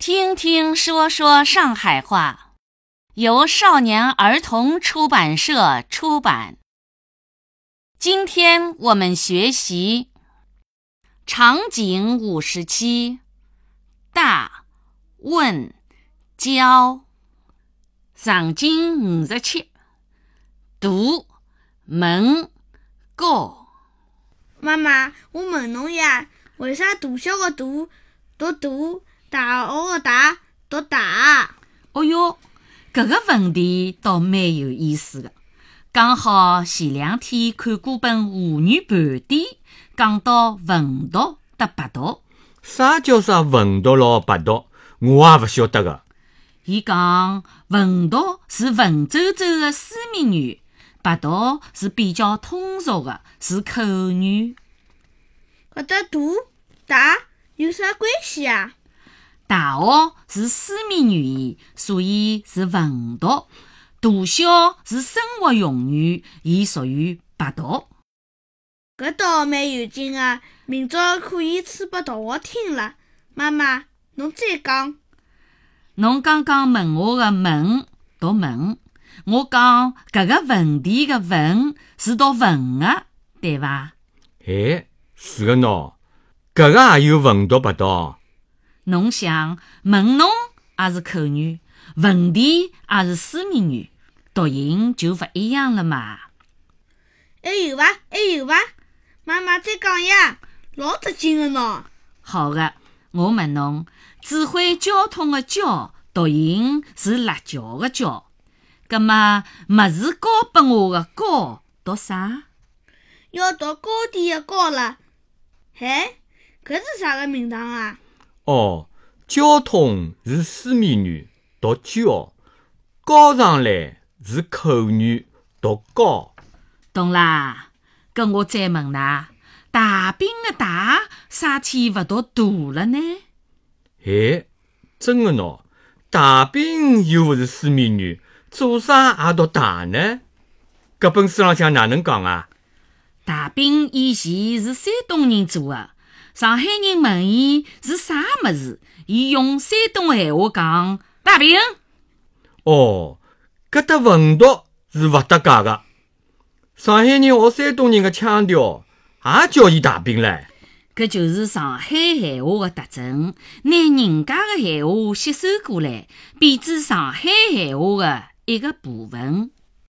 听听说说上海话，由少年儿童出版社出版。今天我们学习场景五十七，大问教。场景五十七，大问高。妈妈，我问侬呀，为啥大小的大读大，大学的大读大？哦哟，搿个问题倒蛮有意思的。刚好前两天看过本妇女盘点，讲到文读和白读。啥叫啥文读咯白读？我也勿晓得个。伊讲文读是文绉绉的书面语，白读是比较通俗的，是口语。搿搭大大有啥关系啊？大学是书面语言，所以是文读；大小是生活用语，伊属于白读。搿倒蛮有劲个，明朝可以吹拨同学听了。妈妈，侬再讲。侬刚刚问我的“问”读“问”，我讲搿个问题的“问”是读“文”的，对伐？哎，是个喏，搿个也有文读白读。侬想问侬也是口语，问题也是书面语，读音就勿一样了嘛。还有伐？还有伐？妈妈再讲呀，老得劲个喏。好个，我问侬，指挥交通的“交”读音是辣椒的“椒”，葛么么子交拨我的“交”读啥？要读高点的“高”了。嘿，搿是啥个名堂啊？哦，交通是书面语，读交；高上来是口语，读高。懂啦？搿我再问㑚，大兵的“大”啥体勿读大了呢？哎，真的喏，大兵又勿是书面语，做啥也读大呢？搿本书浪向哪能讲啊？大兵以前是山东人做的。上海人问伊是啥物事，伊用山东闲话讲大饼。哦，搿搭文读是勿搭界个。上海人学山东人的腔调，也叫伊大饼唻。搿就是上海闲话的特征，拿人家的闲话吸收过来，变成上海闲话的一个部分。